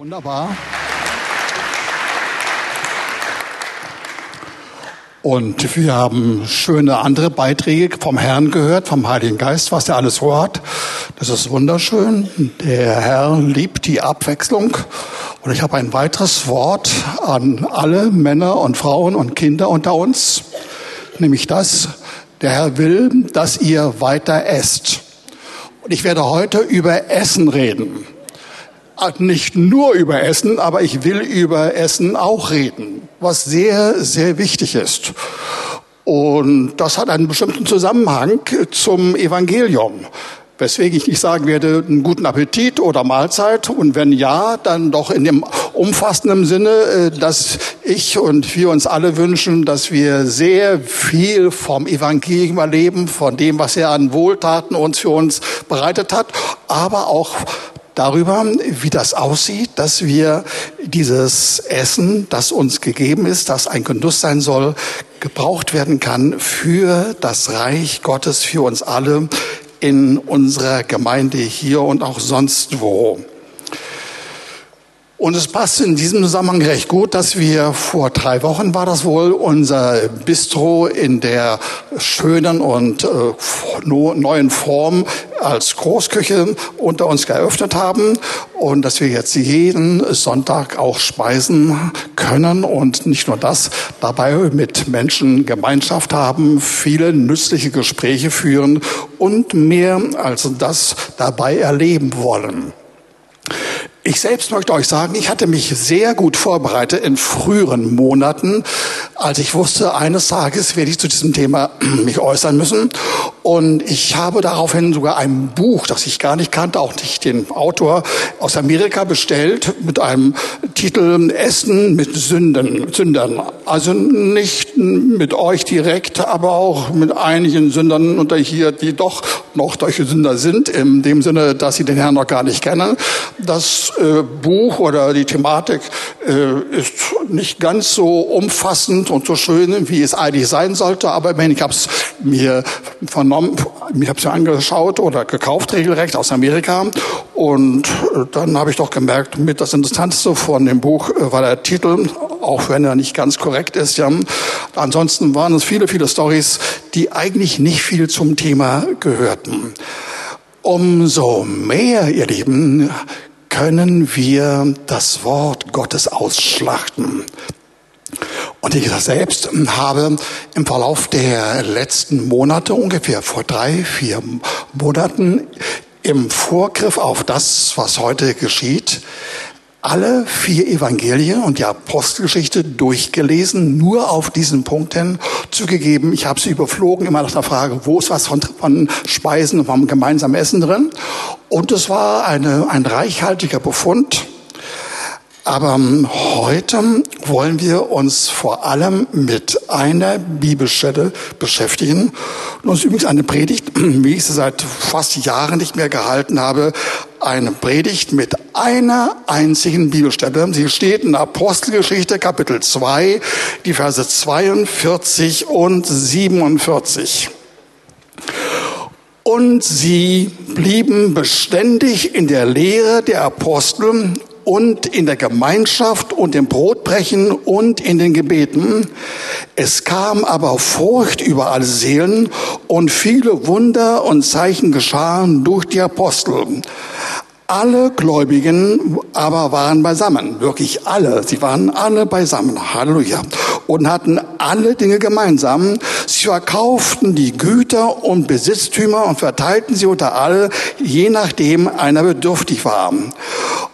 Wunderbar. Und wir haben schöne andere Beiträge vom Herrn gehört, vom Heiligen Geist, was er alles vorhat. Das ist wunderschön. Der Herr liebt die Abwechslung. Und ich habe ein weiteres Wort an alle Männer und Frauen und Kinder unter uns, nämlich das, der Herr will, dass ihr weiter esst. Und ich werde heute über Essen reden nicht nur über Essen, aber ich will über Essen auch reden, was sehr, sehr wichtig ist. Und das hat einen bestimmten Zusammenhang zum Evangelium. Weswegen ich nicht sagen werde, einen guten Appetit oder Mahlzeit. Und wenn ja, dann doch in dem umfassenden Sinne, äh, dass ich und wir uns alle wünschen, dass wir sehr viel vom Evangelium erleben, von dem, was er an Wohltaten uns für uns bereitet hat, aber auch darüber, wie das aussieht, dass wir dieses Essen, das uns gegeben ist, das ein Genuss sein soll, gebraucht werden kann für das Reich Gottes, für uns alle in unserer Gemeinde hier und auch sonst wo. Und es passt in diesem Zusammenhang recht gut, dass wir vor drei Wochen war das wohl unser Bistro in der schönen und äh, neuen Form als Großküche unter uns geöffnet haben und dass wir jetzt jeden Sonntag auch speisen können und nicht nur das, dabei mit Menschen Gemeinschaft haben, viele nützliche Gespräche führen und mehr als das dabei erleben wollen. Ich selbst möchte euch sagen, ich hatte mich sehr gut vorbereitet in früheren Monaten, als ich wusste, eines Tages werde ich zu diesem Thema mich äußern müssen. Und ich habe daraufhin sogar ein Buch, das ich gar nicht kannte, auch nicht den Autor aus Amerika bestellt, mit einem Titel Essen mit Sünden, Sündern. Also nicht mit euch direkt, aber auch mit einigen Sündern unter hier, die doch noch solche Sünder sind, in dem Sinne, dass sie den Herrn noch gar nicht kennen. Das äh, Buch oder die Thematik äh, ist nicht ganz so umfassend und so schön, wie es eigentlich sein sollte, aber ich habe es mir von genommen, ich habe mir angeschaut oder gekauft regelrecht aus Amerika und äh, dann habe ich doch gemerkt, mit das Interessanteste von dem Buch äh, war der Titel, auch wenn er nicht ganz korrekt ist. Ja. Ansonsten waren es viele, viele Stories, die eigentlich nicht viel zum Thema gehörten. Umso mehr, ihr Lieben, können wir das Wort Gottes ausschlachten. Und ich selbst habe im Verlauf der letzten Monate, ungefähr vor drei, vier Monaten, im Vorgriff auf das, was heute geschieht, alle vier Evangelien und die Apostelgeschichte durchgelesen, nur auf diesen Punkten zugegeben. Ich habe sie überflogen, immer nach der Frage, wo ist was von, von Speisen und vom gemeinsamen Essen drin. Und es war eine, ein reichhaltiger Befund. Aber ähm, heute wollen wir uns vor allem mit einer Bibelstelle beschäftigen. Und uns übrigens eine Predigt, wie ich sie seit fast Jahren nicht mehr gehalten habe, eine Predigt mit einer einzigen Bibelstelle. Sie steht in Apostelgeschichte Kapitel 2, die Verse 42 und 47. Und sie blieben beständig in der Lehre der Apostel und in der Gemeinschaft und im Brotbrechen und in den Gebeten. Es kam aber Furcht über alle Seelen und viele Wunder und Zeichen geschahen durch die Apostel. Alle Gläubigen aber waren beisammen, wirklich alle. Sie waren alle beisammen, Halleluja. Und hatten alle Dinge gemeinsam. Sie verkauften die Güter und Besitztümer und verteilten sie unter alle, je nachdem einer bedürftig war.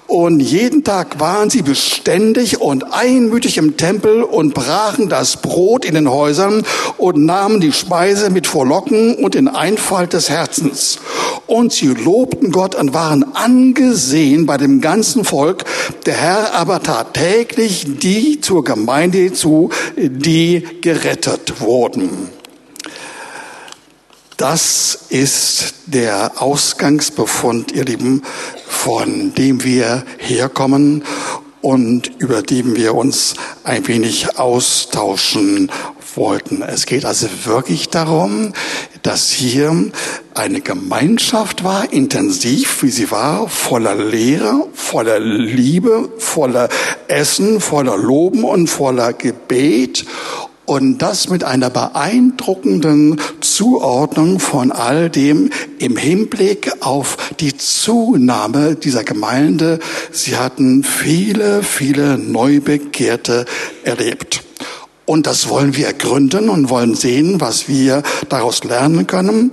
Und jeden Tag waren sie beständig und einmütig im Tempel und brachen das Brot in den Häusern und nahmen die Speise mit Vorlocken und in Einfalt des Herzens. Und sie lobten Gott und waren angesehen bei dem ganzen Volk. Der Herr aber tat täglich die zur Gemeinde zu, die gerettet wurden. Das ist der Ausgangsbefund, ihr Lieben, von dem wir herkommen und über dem wir uns ein wenig austauschen wollten. Es geht also wirklich darum, dass hier eine Gemeinschaft war, intensiv, wie sie war, voller Lehre, voller Liebe, voller Essen, voller Loben und voller Gebet und das mit einer beeindruckenden Zuordnung von all dem im Hinblick auf die Zunahme dieser Gemeinde. Sie hatten viele, viele Neubekehrte erlebt. Und das wollen wir ergründen und wollen sehen, was wir daraus lernen können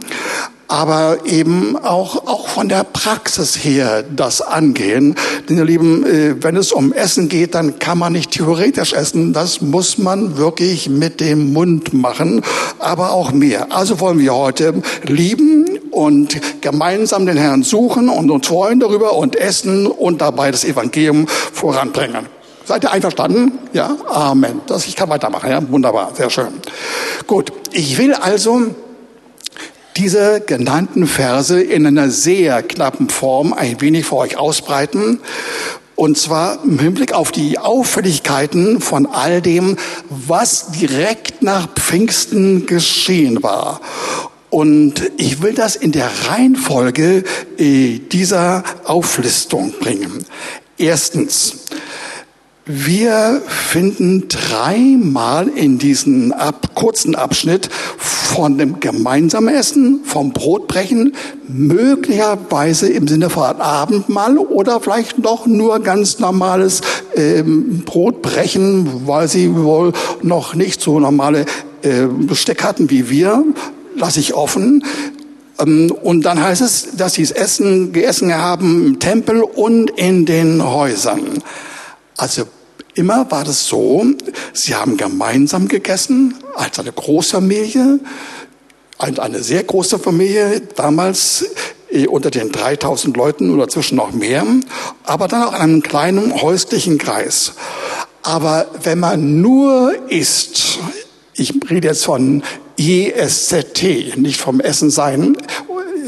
aber eben auch, auch von der Praxis her das angehen. Denn ihr Lieben, äh, wenn es um Essen geht, dann kann man nicht theoretisch essen. Das muss man wirklich mit dem Mund machen, aber auch mehr. Also wollen wir heute lieben und gemeinsam den Herrn suchen und uns freuen darüber und essen und dabei das Evangelium voranbringen. Seid ihr einverstanden? Ja? Amen. Das, ich kann weitermachen. Ja? Wunderbar. Sehr schön. Gut. Ich will also diese genannten Verse in einer sehr knappen Form ein wenig für euch ausbreiten. Und zwar im Hinblick auf die Auffälligkeiten von all dem, was direkt nach Pfingsten geschehen war. Und ich will das in der Reihenfolge äh, dieser Auflistung bringen. Erstens, wir finden dreimal in diesem ab, kurzen Abschnitt von dem gemeinsamen Essen, vom Brotbrechen, möglicherweise im Sinne von Abendmahl oder vielleicht noch nur ganz normales ähm, Brotbrechen, weil sie wohl noch nicht so normale äh, Besteck hatten wie wir, lasse ich offen. Ähm, und dann heißt es, dass sie es Essen gegessen haben im Tempel und in den Häusern. Also immer war das so, sie haben gemeinsam gegessen als eine Großfamilie, eine sehr große Familie, damals äh, unter den 3000 Leuten oder zwischen noch mehr, aber dann auch in einem kleinen häuslichen Kreis. Aber wenn man nur isst, ich rede jetzt von ISZT, nicht vom Essen sein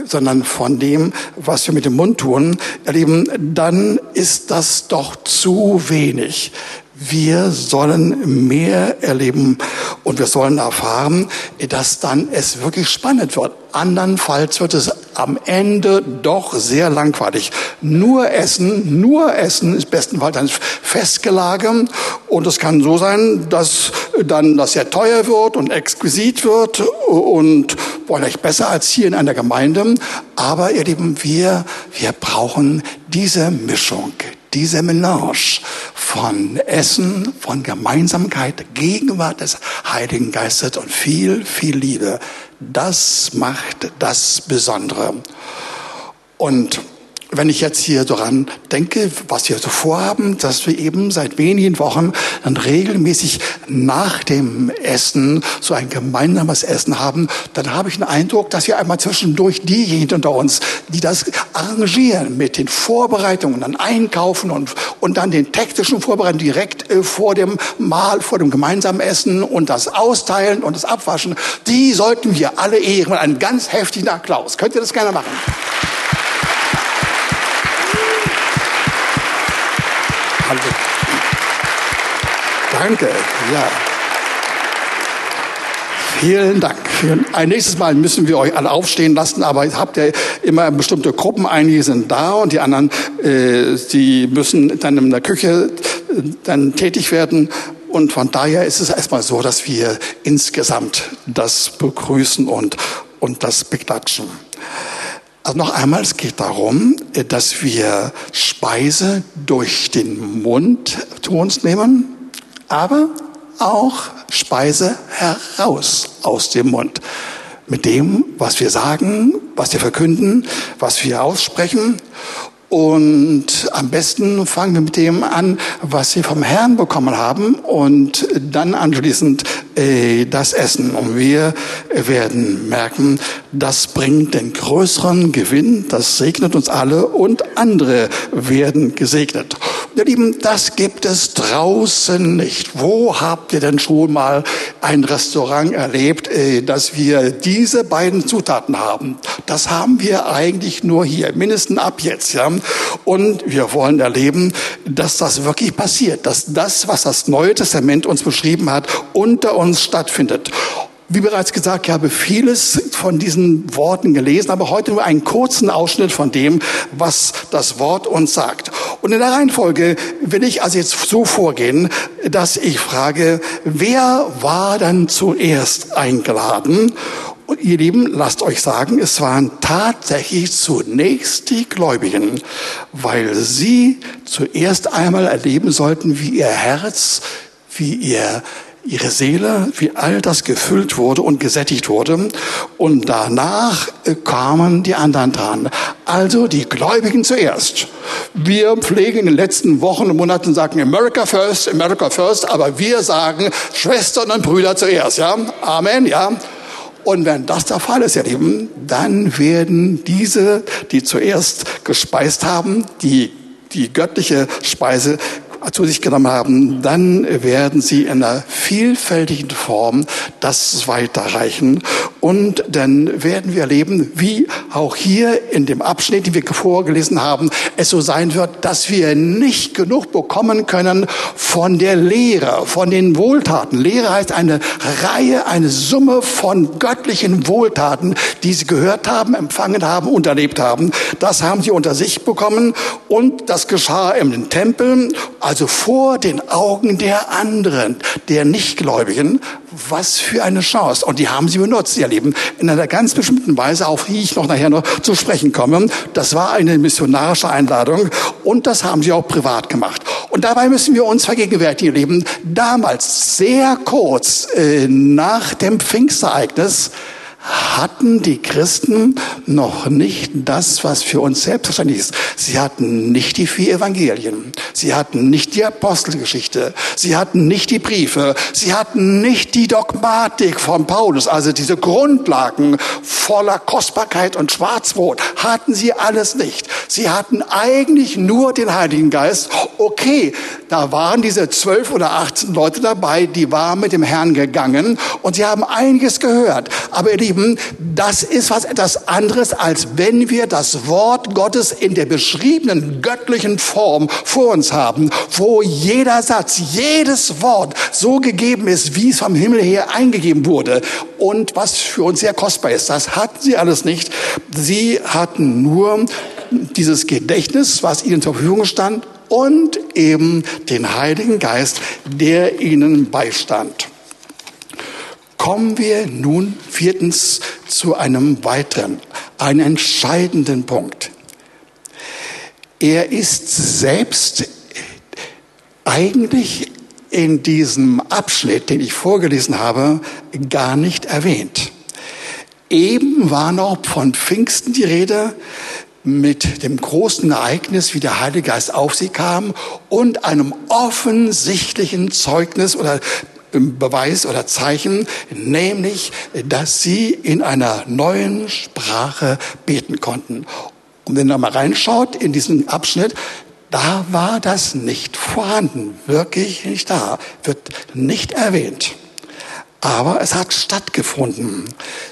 sondern von dem, was wir mit dem Mund tun, erleben, dann ist das doch zu wenig. Wir sollen mehr erleben und wir sollen erfahren, dass dann es wirklich spannend wird. Andernfalls wird es am Ende doch sehr langweilig. Nur Essen, nur Essen ist bestenfalls dann festgelagert und es kann so sein, dass dann das sehr teuer wird und exquisit wird und vielleicht besser als hier in einer Gemeinde. Aber ihr Lieben, wir, wir brauchen diese Mischung, diese Melange von Essen, von Gemeinsamkeit, Gegenwart des Heiligen Geistes und viel, viel Liebe. Das macht das Besondere. Und wenn ich jetzt hier daran denke, was wir so vorhaben, dass wir eben seit wenigen Wochen dann regelmäßig nach dem Essen so ein gemeinsames Essen haben, dann habe ich den Eindruck, dass wir einmal zwischendurch diejenigen unter uns, die das arrangieren mit den Vorbereitungen, dann einkaufen und, und dann den technischen Vorbereitungen direkt äh, vor dem Mahl, vor dem gemeinsamen Essen und das Austeilen und das Abwaschen, die sollten wir alle ehren. Einen ganz heftigen Applaus. Könnt ihr das gerne machen? Hallo. Danke, ja. Vielen Dank. Ein nächstes Mal müssen wir euch alle aufstehen lassen, aber habt ihr immer bestimmte Gruppen, einige sind da und die anderen, äh, die müssen dann in der Küche äh, dann tätig werden. Und von daher ist es erstmal so, dass wir insgesamt das begrüßen und, und das beklatschen. Also noch einmal, es geht darum, dass wir Speise durch den Mund zu uns nehmen, aber auch Speise heraus aus dem Mund. Mit dem, was wir sagen, was wir verkünden, was wir aussprechen. Und am besten fangen wir mit dem an, was sie vom Herrn bekommen haben und dann anschließend äh, das Essen. Und wir werden merken, das bringt den größeren Gewinn, das segnet uns alle und andere werden gesegnet. Ihr Lieben, das gibt es draußen nicht. Wo habt ihr denn schon mal ein Restaurant erlebt, äh, dass wir diese beiden Zutaten haben? Das haben wir eigentlich nur hier, mindestens ab jetzt, ja. Und wir wollen erleben, dass das wirklich passiert, dass das, was das Neue Testament uns beschrieben hat, unter uns stattfindet. Wie bereits gesagt, ich habe vieles von diesen Worten gelesen, aber heute nur einen kurzen Ausschnitt von dem, was das Wort uns sagt. Und in der Reihenfolge will ich also jetzt so vorgehen, dass ich frage, wer war dann zuerst eingeladen? Und ihr Lieben, lasst euch sagen, es waren tatsächlich zunächst die Gläubigen, weil sie zuerst einmal erleben sollten, wie ihr Herz, wie ihr ihre Seele, wie all das gefüllt wurde und gesättigt wurde. Und danach äh, kamen die anderen dran. Also die Gläubigen zuerst. Wir pflegen in den letzten Wochen und Monaten sagen America first, America first, aber wir sagen Schwestern und Brüder zuerst, ja? Amen, ja? Und wenn das der Fall ist, ihr Lieben, dann werden diese, die zuerst gespeist haben, die die göttliche Speise zu sich genommen haben, dann werden sie in einer vielfältigen Form das weiterreichen. Und dann werden wir erleben, wie auch hier in dem Abschnitt, den wir vorgelesen haben, es so sein wird, dass wir nicht genug bekommen können von der Lehre, von den Wohltaten. Lehre heißt eine Reihe, eine Summe von göttlichen Wohltaten, die sie gehört haben, empfangen haben und erlebt haben. Das haben sie unter sich bekommen und das geschah im Tempel. Also also vor den Augen der anderen, der Nichtgläubigen, was für eine Chance. Und die haben sie benutzt, ihr Lieben, in einer ganz bestimmten Weise, auf die ich noch nachher noch zu sprechen komme. Das war eine missionarische Einladung und das haben sie auch privat gemacht. Und dabei müssen wir uns vergegenwärtigen, ihr Lieben, damals sehr kurz äh, nach dem Pfingstereignis, hatten die Christen noch nicht das, was für uns selbstverständlich ist. Sie hatten nicht die vier Evangelien. Sie hatten nicht die Apostelgeschichte. Sie hatten nicht die Briefe. Sie hatten nicht die Dogmatik von Paulus, also diese Grundlagen voller Kostbarkeit und Schwarzbrot. Hatten sie alles nicht. Sie hatten eigentlich nur den Heiligen Geist. Okay, da waren diese zwölf oder achtzehn Leute dabei, die waren mit dem Herrn gegangen und sie haben einiges gehört. Aber ihr Lieben, das ist was etwas anderes, als wenn wir das Wort Gottes in der beschriebenen göttlichen Form vor uns haben, wo jeder Satz, jedes Wort so gegeben ist, wie es vom Himmel her eingegeben wurde. Und was für uns sehr kostbar ist, das hatten sie alles nicht. Sie hatten nur dieses Gedächtnis, was ihnen zur Verfügung stand, und eben den Heiligen Geist, der ihnen beistand. Kommen wir nun viertens zu einem weiteren, einen entscheidenden Punkt. Er ist selbst eigentlich in diesem Abschnitt, den ich vorgelesen habe, gar nicht erwähnt. Eben war noch von Pfingsten die Rede mit dem großen Ereignis, wie der Heilige Geist auf sie kam und einem offensichtlichen Zeugnis oder Beweis oder Zeichen, nämlich, dass sie in einer neuen Sprache beten konnten. Und wenn man mal reinschaut in diesen Abschnitt, da war das nicht vorhanden, wirklich nicht da, wird nicht erwähnt. Aber es hat stattgefunden.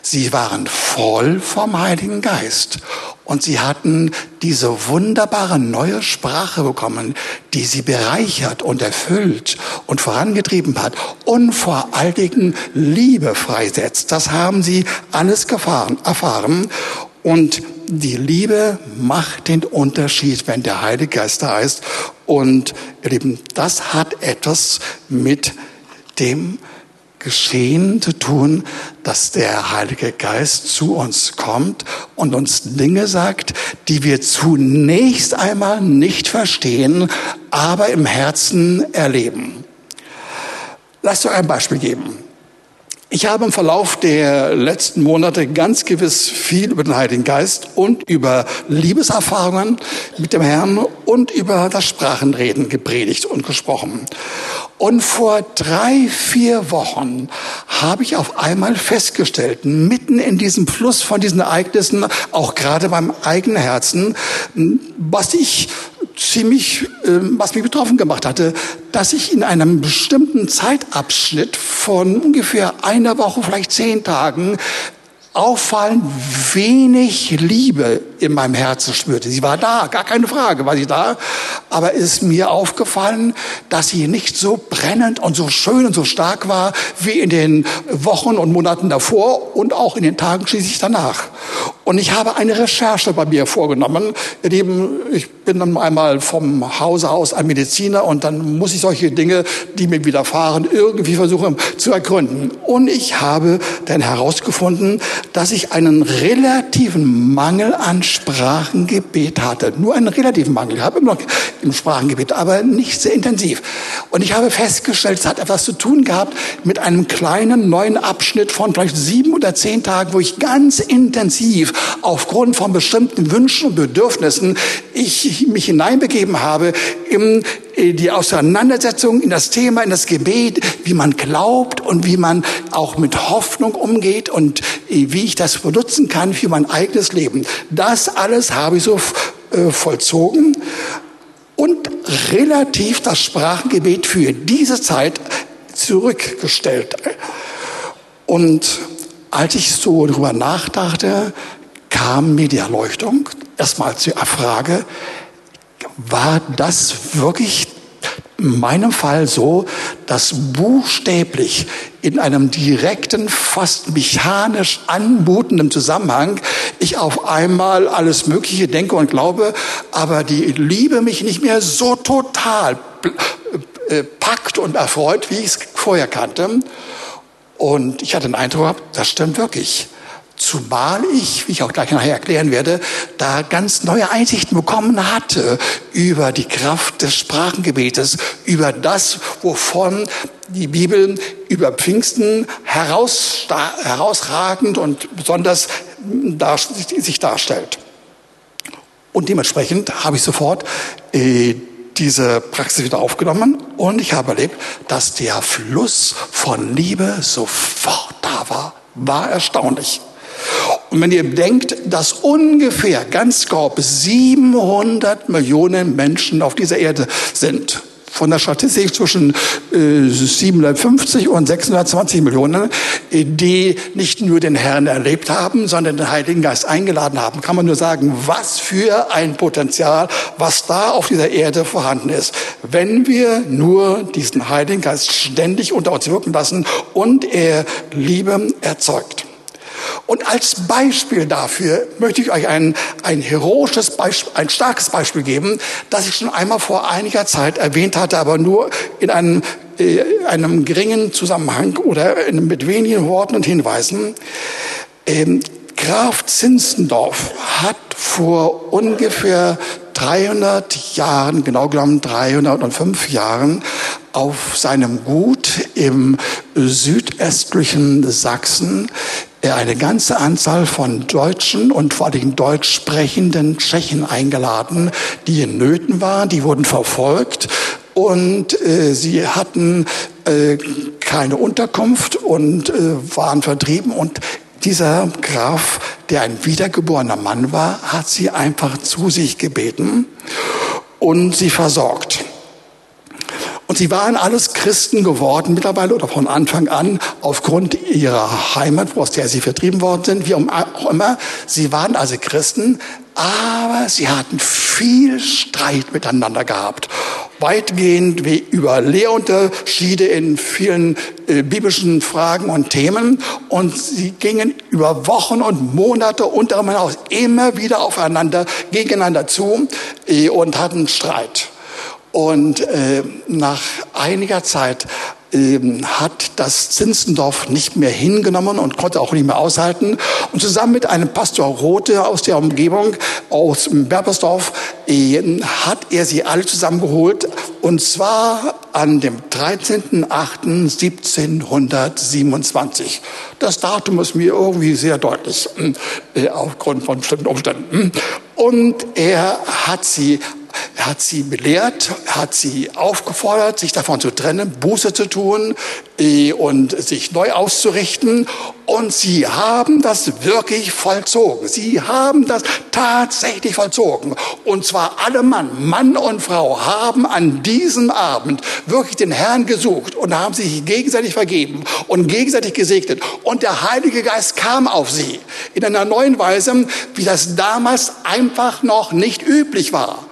Sie waren voll vom Heiligen Geist und sie hatten diese wunderbare neue Sprache bekommen, die sie bereichert und erfüllt und vorangetrieben hat und vor allen Dingen Liebe freisetzt. Das haben sie alles erfahren. Und die Liebe macht den Unterschied, wenn der Heilige Geist da ist. Und ihr Lieben, das hat etwas mit dem Geschehen zu tun, dass der Heilige Geist zu uns kommt und uns Dinge sagt, die wir zunächst einmal nicht verstehen, aber im Herzen erleben. Lasst euch ein Beispiel geben. Ich habe im Verlauf der letzten Monate ganz gewiss viel über den Heiligen Geist und über Liebeserfahrungen mit dem Herrn und über das Sprachenreden gepredigt und gesprochen. Und vor drei, vier Wochen habe ich auf einmal festgestellt, mitten in diesem Fluss von diesen Ereignissen, auch gerade beim eigenen Herzen, was ich ziemlich, ähm, was mich betroffen gemacht hatte, dass ich in einem bestimmten Zeitabschnitt von ungefähr einer Woche, vielleicht zehn Tagen, auffallend wenig Liebe in meinem Herzen spürte. Sie war da, gar keine Frage, war sie da. Aber es ist mir aufgefallen, dass sie nicht so brennend und so schön und so stark war wie in den Wochen und Monaten davor und auch in den Tagen schließlich danach. Und ich habe eine Recherche bei mir vorgenommen. Ich bin dann einmal vom Hause aus ein Mediziner und dann muss ich solche Dinge, die mir widerfahren, irgendwie versuchen zu ergründen. Und ich habe dann herausgefunden, dass ich einen relativen Mangel an Sprachengebet hatte. Nur einen relativen Mangel. Ich habe immer noch im Sprachengebet, aber nicht sehr intensiv. Und ich habe festgestellt, es hat etwas zu tun gehabt mit einem kleinen neuen Abschnitt von vielleicht sieben oder zehn Tagen, wo ich ganz intensiv aufgrund von bestimmten Wünschen und Bedürfnissen ich mich hineinbegeben habe in äh, die Auseinandersetzung, in das Thema, in das Gebet, wie man glaubt und wie man auch mit Hoffnung umgeht und äh, wie ich das benutzen kann für mein eigenes Leben. Das alles habe ich so äh, vollzogen und relativ das Sprachengebet für diese Zeit zurückgestellt. Und als ich so darüber nachdachte, kam mir die Erleuchtung erstmal zur Frage, war das wirklich in meinem Fall so, dass buchstäblich in einem direkten, fast mechanisch anmutenden Zusammenhang ich auf einmal alles Mögliche denke und glaube, aber die Liebe mich nicht mehr so total äh, packt und erfreut, wie ich es vorher kannte. Und ich hatte den Eindruck, das stimmt wirklich. Zumal ich, wie ich auch gleich nachher erklären werde, da ganz neue Einsichten bekommen hatte über die Kraft des Sprachengebetes, über das, wovon die Bibel über Pfingsten heraus, herausragend und besonders sich darstellt. Und dementsprechend habe ich sofort äh, diese Praxis wieder aufgenommen und ich habe erlebt, dass der Fluss von Liebe sofort da war. War erstaunlich. Und wenn ihr denkt, dass ungefähr ganz grob 700 Millionen Menschen auf dieser Erde sind, von der Statistik zwischen äh, 750 und 620 Millionen, die nicht nur den Herrn erlebt haben, sondern den Heiligen Geist eingeladen haben, kann man nur sagen, was für ein Potenzial, was da auf dieser Erde vorhanden ist, wenn wir nur diesen Heiligen Geist ständig unter uns wirken lassen und er Liebe erzeugt. Und als Beispiel dafür möchte ich euch ein, ein heroisches Beispiel, ein starkes Beispiel geben, das ich schon einmal vor einiger Zeit erwähnt hatte, aber nur in einem, äh, einem geringen Zusammenhang oder in, mit wenigen Worten und Hinweisen. Ähm, Graf Zinzendorf hat vor ungefähr 300 Jahren, genau genommen 305 Jahren, auf seinem Gut im südöstlichen Sachsen eine ganze Anzahl von Deutschen und vor allem deutsch sprechenden Tschechen eingeladen, die in Nöten waren, die wurden verfolgt und äh, sie hatten äh, keine Unterkunft und äh, waren vertrieben und dieser Graf, der ein wiedergeborener Mann war, hat sie einfach zu sich gebeten und sie versorgt. Und sie waren alles Christen geworden mittlerweile oder von Anfang an aufgrund ihrer Heimat, aus der sie vertrieben worden sind, wie auch immer. Sie waren also Christen, aber sie hatten viel Streit miteinander gehabt. Weitgehend wie über Lehrunterschiede in vielen äh, biblischen Fragen und Themen. Und sie gingen über Wochen und Monate unter hinaus immer wieder aufeinander, gegeneinander zu äh, und hatten Streit. Und äh, nach einiger Zeit äh, hat das Zinzendorf nicht mehr hingenommen und konnte auch nicht mehr aushalten. Und zusammen mit einem Pastor Rote aus der Umgebung, aus Berbersdorf, äh, hat er sie alle zusammengeholt. Und zwar an dem 13.08.1727. Das Datum ist mir irgendwie sehr deutlich, äh, aufgrund von bestimmten Umständen. Und er hat sie er hat sie belehrt, hat sie aufgefordert, sich davon zu trennen, Buße zu tun äh, und sich neu auszurichten. Und sie haben das wirklich vollzogen. Sie haben das tatsächlich vollzogen. Und zwar alle Mann, Mann und Frau haben an diesem Abend wirklich den Herrn gesucht und haben sich gegenseitig vergeben und gegenseitig gesegnet. Und der Heilige Geist kam auf sie in einer neuen Weise, wie das damals einfach noch nicht üblich war.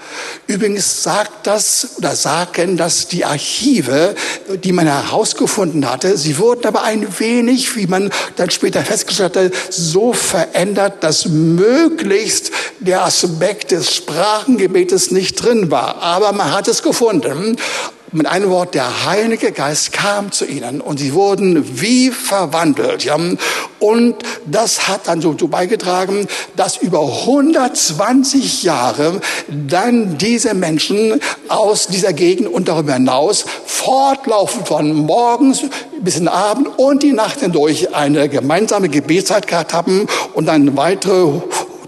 Übrigens sagt das oder sagen das die Archive, die man herausgefunden hatte. Sie wurden aber ein wenig, wie man dann später festgestellt hat, so verändert, dass möglichst der Aspekt des Sprachengebetes nicht drin war. Aber man hat es gefunden. Mit einem Wort, der Heilige Geist kam zu ihnen und sie wurden wie verwandelt. Ja? Und das hat dann so beigetragen, dass über 120 Jahre dann diese Menschen aus dieser Gegend und darüber hinaus fortlaufend von morgens bis in den Abend und die Nacht hindurch eine gemeinsame Gebetszeit gehabt haben und dann weitere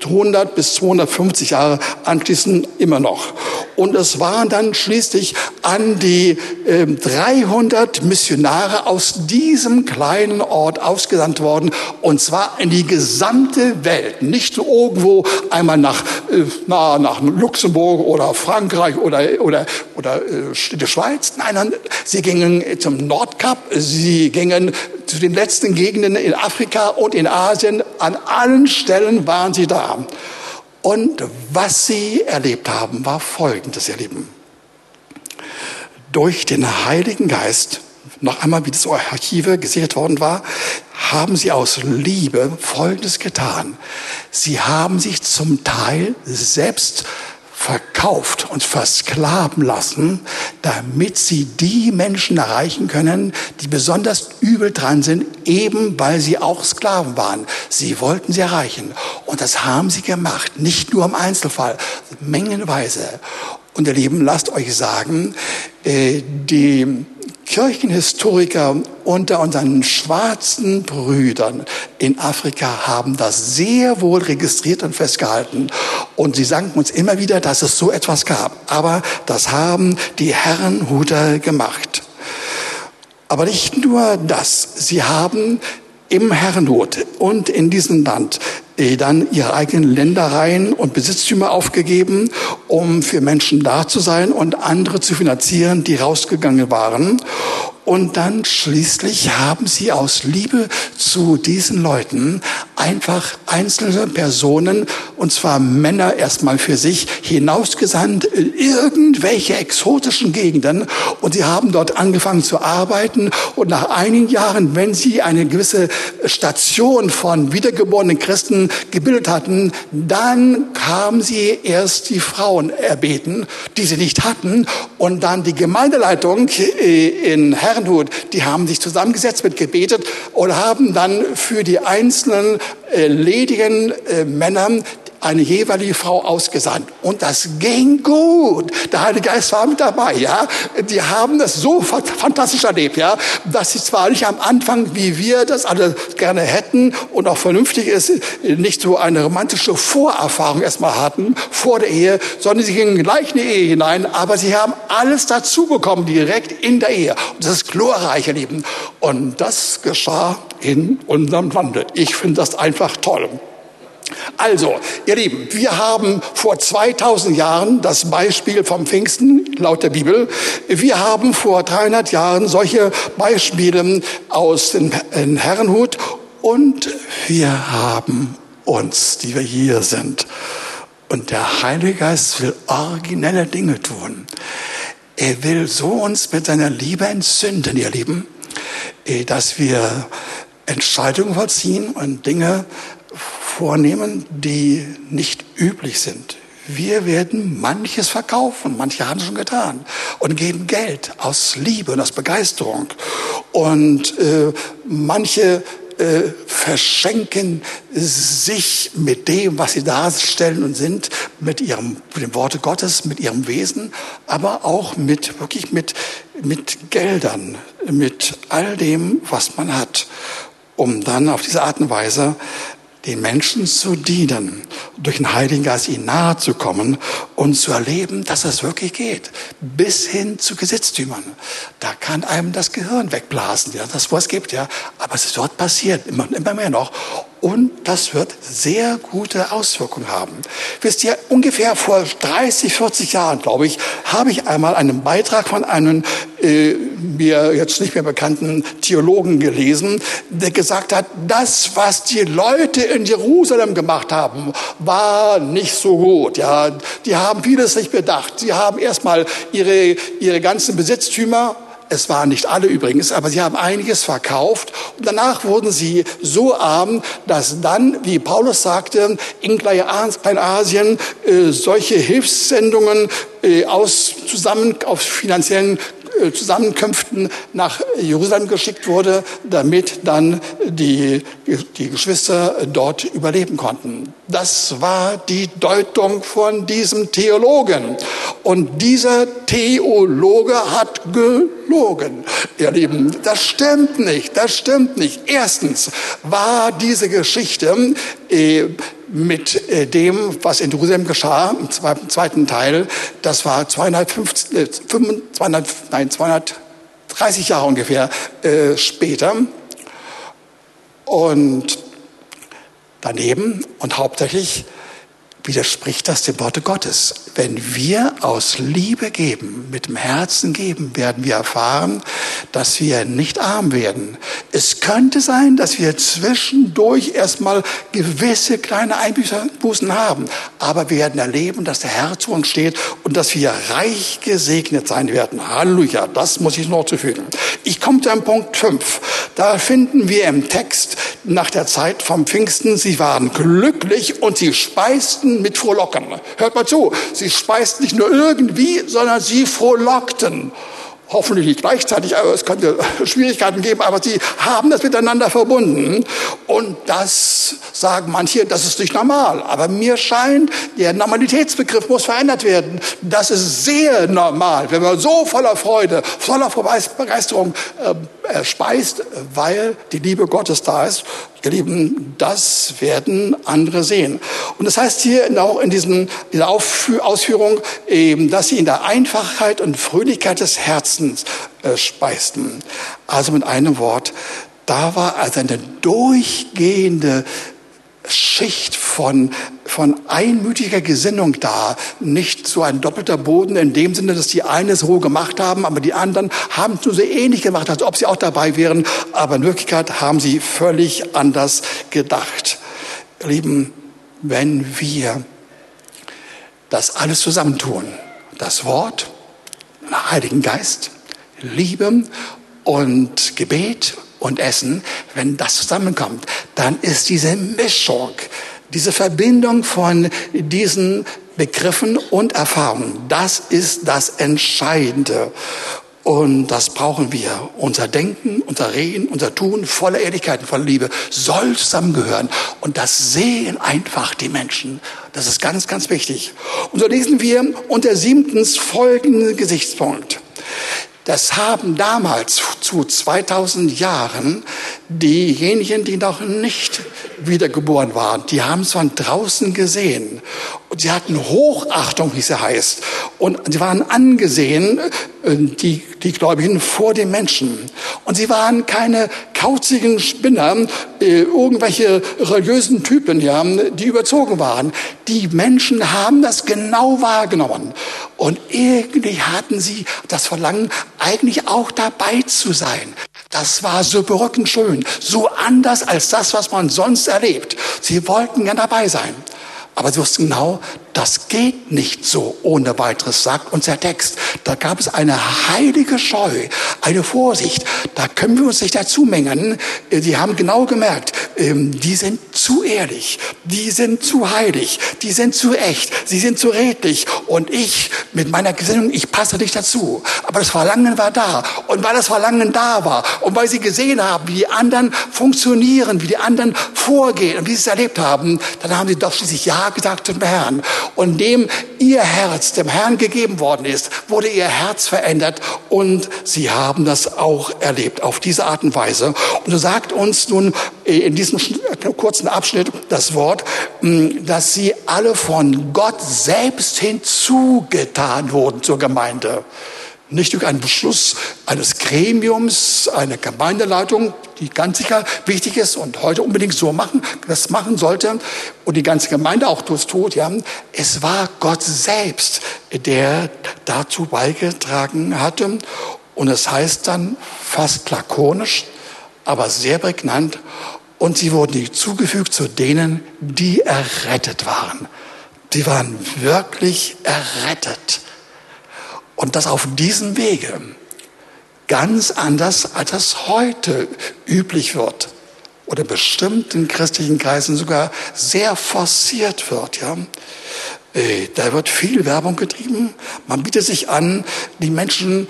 100 bis 250 Jahre anschließend immer noch. Und es waren dann schließlich an die äh, 300 Missionare aus diesem kleinen Ort ausgesandt worden, und zwar in die gesamte Welt, nicht irgendwo einmal nach, äh, na, nach Luxemburg oder Frankreich oder, oder, oder äh, die Schweiz. Nein, nein, sie gingen zum Nordkap, sie gingen zu den letzten Gegenden in Afrika und in Asien. An allen Stellen waren sie da. Und was sie erlebt haben, war Folgendes, ihr Lieben. Durch den Heiligen Geist, noch einmal, wie das Archive gesichert worden war, haben sie aus Liebe Folgendes getan. Sie haben sich zum Teil selbst verkauft und versklaven lassen, damit sie die Menschen erreichen können, die besonders übel dran sind, eben weil sie auch Sklaven waren. Sie wollten sie erreichen. Und das haben sie gemacht, nicht nur im Einzelfall, mengenweise. Und ihr Lieben, lasst euch sagen, äh, die Kirchenhistoriker unter unseren schwarzen Brüdern in Afrika haben das sehr wohl registriert und festgehalten. Und sie sagen uns immer wieder, dass es so etwas gab. Aber das haben die Herrenhuter gemacht. Aber nicht nur das. Sie haben im Herrenhut und in diesem Land dann ihre eigenen Ländereien und Besitztümer aufgegeben, um für Menschen da zu sein und andere zu finanzieren, die rausgegangen waren. Und dann schließlich haben sie aus Liebe zu diesen Leuten einfach einzelne Personen, und zwar Männer erstmal für sich, hinausgesandt in irgendwelche exotischen Gegenden. Und sie haben dort angefangen zu arbeiten. Und nach einigen Jahren, wenn sie eine gewisse Station von wiedergeborenen Christen gebildet hatten, dann kamen sie erst die Frauen erbeten, die sie nicht hatten. Und dann die Gemeindeleitung äh, in Herr Herrenhut, die haben sich zusammengesetzt mit gebetet und haben dann für die einzelnen äh, ledigen äh, Männer eine jeweilige Frau ausgesandt. Und das ging gut. Der Heilige Geist war mit dabei, ja. Die haben das so fantastisch erlebt, ja, dass sie zwar nicht am Anfang, wie wir das alle gerne hätten und auch vernünftig ist, nicht so eine romantische Vorerfahrung erstmal hatten vor der Ehe, sondern sie gingen gleich in die Ehe hinein, aber sie haben alles dazu bekommen, direkt in der Ehe. Und das ist glorreich, ihr Lieben. Und das geschah in unserem Lande. Ich finde das einfach toll. Also, ihr Lieben, wir haben vor 2000 Jahren das Beispiel vom Pfingsten laut der Bibel. Wir haben vor 300 Jahren solche Beispiele aus dem Herrenhut und wir haben uns, die wir hier sind. Und der Heilige Geist will originelle Dinge tun. Er will so uns mit seiner Liebe entzünden, ihr Lieben, eh, dass wir Entscheidungen vollziehen und Dinge vornehmen, die nicht üblich sind. Wir werden manches verkaufen, manche haben es schon getan und geben Geld aus Liebe und aus Begeisterung. Und äh, manche äh, verschenken sich mit dem, was sie darstellen und sind, mit ihrem, mit dem Worte Gottes, mit ihrem Wesen, aber auch mit, wirklich mit, mit Geldern, mit all dem, was man hat, um dann auf diese Art und Weise den Menschen zu dienen, durch den Heiligen Geist ihnen nahe zu kommen und zu erleben, dass es wirklich geht, bis hin zu Gesetztümern. Da kann einem das Gehirn wegblasen, ja, das was gibt, ja, aber es wird passieren, immer, immer mehr noch. Und das wird sehr gute Auswirkungen haben. Wisst ihr, ungefähr vor 30, 40 Jahren, glaube ich, habe ich einmal einen Beitrag von einem äh, mir jetzt nicht mehr bekannten Theologen gelesen, der gesagt hat, das, was die Leute in Jerusalem gemacht haben, war nicht so gut. Ja, die haben vieles nicht bedacht. Sie haben erstmal ihre, ihre ganzen Besitztümer es waren nicht alle übrigens, aber sie haben einiges verkauft. Und danach wurden sie so arm, dass dann, wie Paulus sagte, in Kleinasien äh, solche Hilfssendungen äh, aus zusammen auf finanziellen Zusammenkünften nach Jerusalem geschickt wurde, damit dann die, die Geschwister dort überleben konnten. Das war die Deutung von diesem Theologen. Und dieser Theologe hat gelogen. Ihr Lieben, das stimmt nicht, das stimmt nicht. Erstens war diese Geschichte äh, mit äh, dem, was in Jerusalem geschah, im zweiten Teil, das war 250, äh, 200, nein, 230 Jahre ungefähr äh, später. Und daneben und hauptsächlich widerspricht das dem Worte Gottes. Wenn wir aus Liebe geben, mit dem Herzen geben, werden wir erfahren, dass wir nicht arm werden. Es könnte sein, dass wir zwischendurch erstmal gewisse kleine Einbußen haben, aber wir werden erleben, dass der Herr zu uns steht und dass wir reich gesegnet sein werden. Halleluja, das muss ich noch zufügen. Ich komme zu einem Punkt 5. Da finden wir im Text nach der Zeit vom Pfingsten, sie waren glücklich und sie speisten mit Frohlocken. Hört mal zu, sie speisten nicht nur irgendwie, sondern sie frohlockten hoffentlich nicht gleichzeitig, aber es könnte Schwierigkeiten geben, aber sie haben das miteinander verbunden. Und das sagen manche, das ist nicht normal. Aber mir scheint, der Normalitätsbegriff muss verändert werden. Das ist sehr normal, wenn man so voller Freude, voller Begeisterung äh, speist, weil die Liebe Gottes da ist. Ihr Lieben, das werden andere sehen. Und das heißt hier auch in diesem, dieser Ausführung eben, dass sie in der Einfachheit und Fröhlichkeit des Herzens äh, speisten. Also mit einem Wort, da war also eine durchgehende Schicht von, von einmütiger Gesinnung da. Nicht so ein doppelter Boden in dem Sinne, dass die einen so gemacht haben, aber die anderen haben es nur so ähnlich gemacht, als ob sie auch dabei wären. Aber in Wirklichkeit haben sie völlig anders gedacht. Lieben, wenn wir das alles zusammentun, das Wort, Heiligen Geist, Liebe und Gebet und Essen, wenn das zusammenkommt, dann ist diese Mischung, diese Verbindung von diesen Begriffen und Erfahrungen, das ist das Entscheidende. Und das brauchen wir. Unser Denken, unser Reden, unser Tun voller Ehrlichkeit und voller Liebe soll zusammengehören. Und das sehen einfach die Menschen. Das ist ganz, ganz wichtig. Und so lesen wir unter siebtens folgenden Gesichtspunkt. Das haben damals zu 2000 Jahren diejenigen, die noch nicht wiedergeboren waren, die haben es von draußen gesehen. Und sie hatten Hochachtung, wie es heißt. Und sie waren angesehen, äh, die, die Gläubigen, vor den Menschen. Und sie waren keine kauzigen Spinner, äh, irgendwelche religiösen Typen, ja, die überzogen waren. Die Menschen haben das genau wahrgenommen. Und irgendwie hatten sie das Verlangen, eigentlich auch dabei zu sein. Das war so berückend schön, so anders als das, was man sonst erlebt. Sie wollten ja dabei sein. Aber sie wussten genau, das geht nicht so ohne weiteres, sagt uns der Text. Da gab es eine heilige Scheu, eine Vorsicht. Da können wir uns nicht dazu mengen. Die haben genau gemerkt, ähm, die sind zu ehrlich, die sind zu heilig, die sind zu echt, sie sind zu redlich. Und ich mit meiner Gesinnung, ich passe nicht dazu. Aber das Verlangen war da. Und weil das Verlangen da war und weil sie gesehen haben, wie die anderen funktionieren, wie die anderen vorgehen und wie sie es erlebt haben, dann haben sie doch schließlich Ja zum Herrn. Und dem ihr Herz dem Herrn gegeben worden ist, wurde ihr Herz verändert und sie haben das auch erlebt auf diese Art und Weise. Und so sagt uns nun äh, in diesem kurzen Abschnitt das Wort, hm, dass sie alle von Gott selbst hinzugetan wurden zur Gemeinde. Nicht durch einen Beschluss eines Gremiums, einer Gemeindeleitung, die ganz sicher wichtig ist und heute unbedingt so machen, das machen sollte und die ganze Gemeinde auch das tut, ja. Es war Gott selbst, der dazu beigetragen hatte. Und es heißt dann fast lakonisch, aber sehr prägnant, und sie wurden hinzugefügt zu denen, die errettet waren. Die waren wirklich errettet. Und das auf diesem Wege. Ganz anders, als das heute üblich wird. Oder bestimmt in christlichen Kreisen sogar sehr forciert wird, ja. Äh, da wird viel Werbung getrieben. Man bietet sich an, die Menschen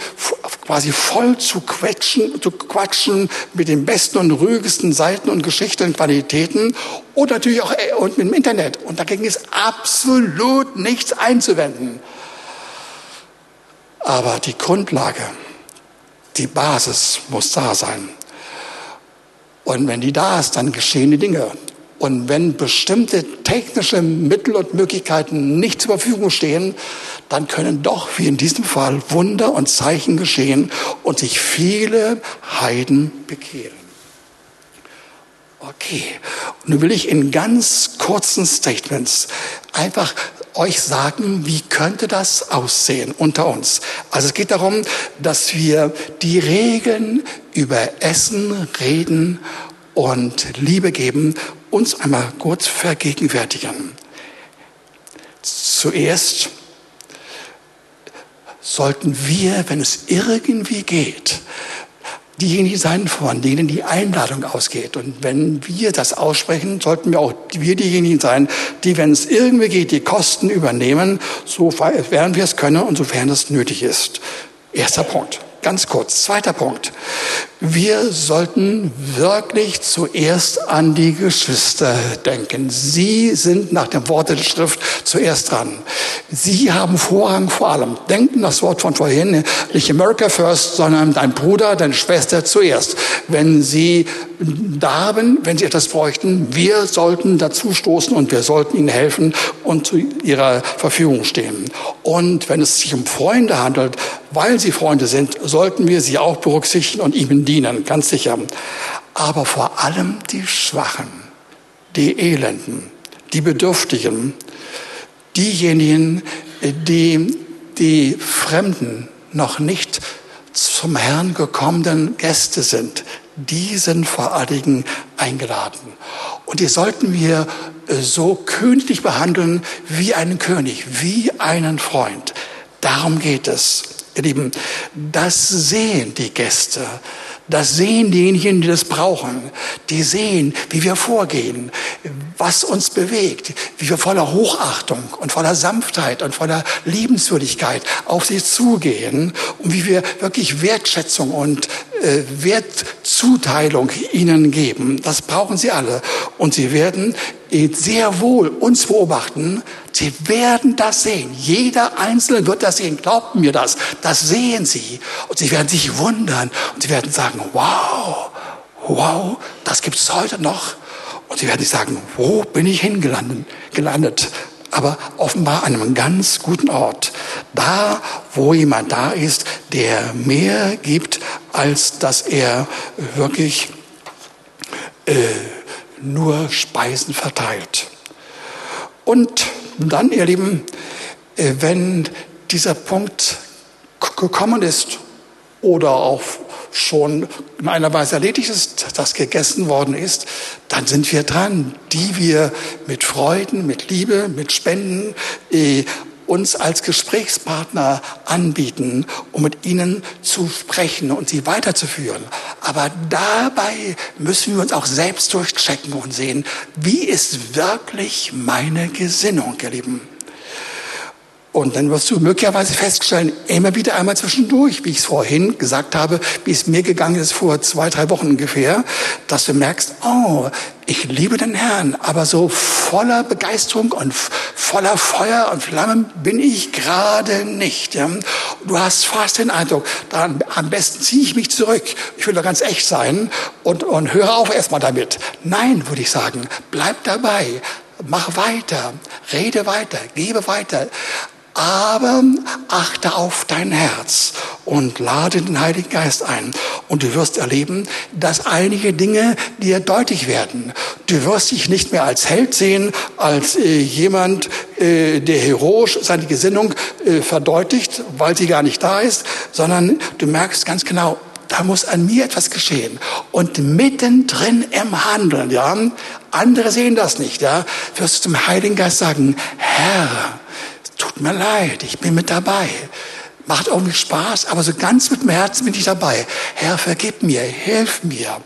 quasi voll zu quetschen, zu quatschen mit den besten und ruhigsten Seiten und Geschichten und Qualitäten und natürlich auch äh, und mit dem Internet. Und dagegen ist absolut nichts einzuwenden. Aber die Grundlage, die Basis muss da sein. Und wenn die da ist, dann geschehen die Dinge. Und wenn bestimmte technische Mittel und Möglichkeiten nicht zur Verfügung stehen, dann können doch, wie in diesem Fall, Wunder und Zeichen geschehen und sich viele Heiden bekehren. Okay, nun will ich in ganz kurzen Statements einfach euch sagen, wie könnte das aussehen unter uns. Also es geht darum, dass wir die Regeln über Essen, Reden und Liebe geben, uns einmal kurz vergegenwärtigen. Zuerst sollten wir, wenn es irgendwie geht, diejenigen sein, von denen die Einladung ausgeht. Und wenn wir das aussprechen, sollten wir auch wir diejenigen sein, die, wenn es irgendwie geht, die Kosten übernehmen, sofern wir es können und sofern es nötig ist. Erster Punkt. Ganz kurz. Zweiter Punkt. Wir sollten wirklich zuerst an die Geschwister denken. Sie sind nach dem Wort der Schrift zuerst dran. Sie haben Vorrang vor allem. Denken das Wort von vorhin, nicht America first, sondern dein Bruder, deine Schwester zuerst. Wenn sie darben, wenn sie etwas bräuchten, wir sollten dazu stoßen und wir sollten ihnen helfen und zu ihrer Verfügung stehen. Und wenn es sich um Freunde handelt, weil sie Freunde sind, sollten wir sie auch berücksichtigen und ihnen dienen, ganz sicher. Aber vor allem die Schwachen, die Elenden, die Bedürftigen, diejenigen, die die Fremden noch nicht zum Herrn gekommenen Gäste sind, die sind vor allen Dingen eingeladen. Und die sollten wir äh, so königlich behandeln wie einen König, wie einen Freund. Darum geht es. Ihr Lieben, das sehen die Gäste. Das sehen diejenigen, die das brauchen. Die sehen, wie wir vorgehen, was uns bewegt, wie wir voller Hochachtung und voller Sanftheit und voller Liebenswürdigkeit auf sie zugehen und wie wir wirklich Wertschätzung und Wertzuteilung ihnen geben. Das brauchen sie alle. Und sie werden sehr wohl uns beobachten, Sie werden das sehen. Jeder Einzelne wird das sehen. Glaubt mir das. Das sehen Sie. Und Sie werden sich wundern. Und Sie werden sagen, wow, wow, das gibt es heute noch. Und Sie werden sich sagen, wo bin ich hingelandet? Gelandet? Aber offenbar an einem ganz guten Ort. Da, wo jemand da ist, der mehr gibt, als dass er wirklich äh, nur Speisen verteilt. Und dann, ihr Lieben, äh, wenn dieser Punkt gekommen ist oder auch schon in einer Weise erledigt ist, dass gegessen worden ist, dann sind wir dran, die wir mit Freuden, mit Liebe, mit Spenden äh, uns als Gesprächspartner anbieten, um mit ihnen zu sprechen und sie weiterzuführen. Aber dabei müssen wir uns auch selbst durchchecken und sehen, wie ist wirklich meine Gesinnung, ihr Lieben. Und dann wirst du möglicherweise feststellen, immer wieder einmal zwischendurch, wie ich es vorhin gesagt habe, wie es mir gegangen ist vor zwei, drei Wochen ungefähr, dass du merkst, oh, ich liebe den Herrn, aber so voller Begeisterung und voller Feuer und Flammen bin ich gerade nicht. Ja? Du hast fast den Eindruck, dann am besten ziehe ich mich zurück. Ich will doch ganz echt sein und, und höre auf erstmal damit. Nein, würde ich sagen, bleib dabei. Mach weiter, rede weiter, gebe weiter. Aber achte auf dein Herz und lade den Heiligen Geist ein. Und du wirst erleben, dass einige Dinge dir deutlich werden. Du wirst dich nicht mehr als Held sehen, als äh, jemand, äh, der heroisch seine Gesinnung äh, verdeutlicht, weil sie gar nicht da ist, sondern du merkst ganz genau, da muss an mir etwas geschehen. Und mittendrin im Handeln, ja, andere sehen das nicht, ja, wirst du zum Heiligen Geist sagen, Herr, tut mir leid, ich bin mit dabei. Macht irgendwie Spaß, aber so ganz mit dem Herzen bin ich dabei. Herr, vergib mir, hilf mir.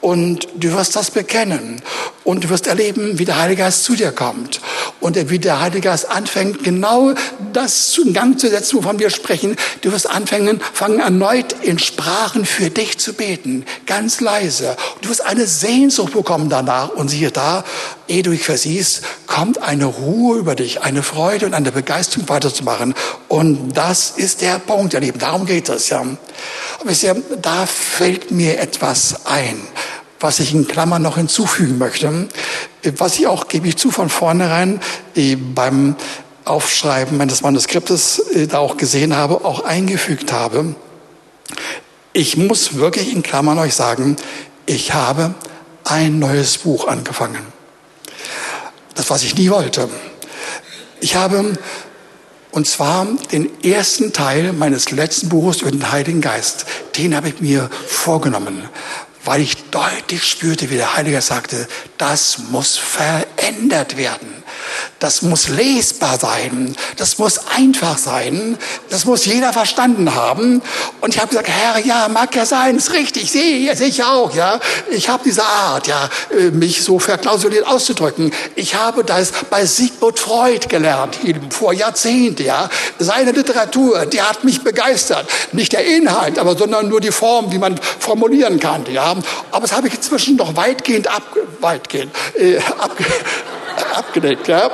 Und du wirst das bekennen. Und du wirst erleben, wie der Heilige Geist zu dir kommt. Und wie der Heilige Geist anfängt, genau das in Gang zu setzen, wovon wir sprechen. Du wirst anfangen, fangen erneut in Sprachen für dich zu beten. Ganz leise. Du wirst eine Sehnsucht bekommen danach. Und siehe da, ehe du dich versiehst, kommt eine Ruhe über dich, eine Freude und eine Begeisterung weiterzumachen. Und das ist der Punkt, ihr Lieben. Darum geht es, ja. Und wisst ihr, da fällt mir etwas ein, was ich in Klammern noch hinzufügen möchte, was ich auch, gebe ich zu, von vornherein äh, beim Aufschreiben meines Manuskriptes äh, da auch gesehen habe, auch eingefügt habe. Ich muss wirklich in Klammern euch sagen, ich habe ein neues Buch angefangen. Das, was ich nie wollte. Ich habe, und zwar den ersten Teil meines letzten Buches über den Heiligen Geist, den habe ich mir vorgenommen, weil ich deutlich spürte, wie der Heilige sagte, das muss verändert werden. Das muss lesbar sein. Das muss einfach sein. Das muss jeder verstanden haben. Und ich habe gesagt, Herr, ja, mag ja sein, ist richtig, sehe ich auch, ja. Ich habe diese Art, ja, äh, mich so verklausuliert auszudrücken. Ich habe das bei Sigmund Freud gelernt, vor Jahrzehnten, ja. Seine Literatur, die hat mich begeistert. Nicht der Inhalt, aber sondern nur die Form, wie man formulieren kann, ja. Aber das habe ich inzwischen noch weitgehend ab, weitgehend, äh, ab, abgedeckt. Ja?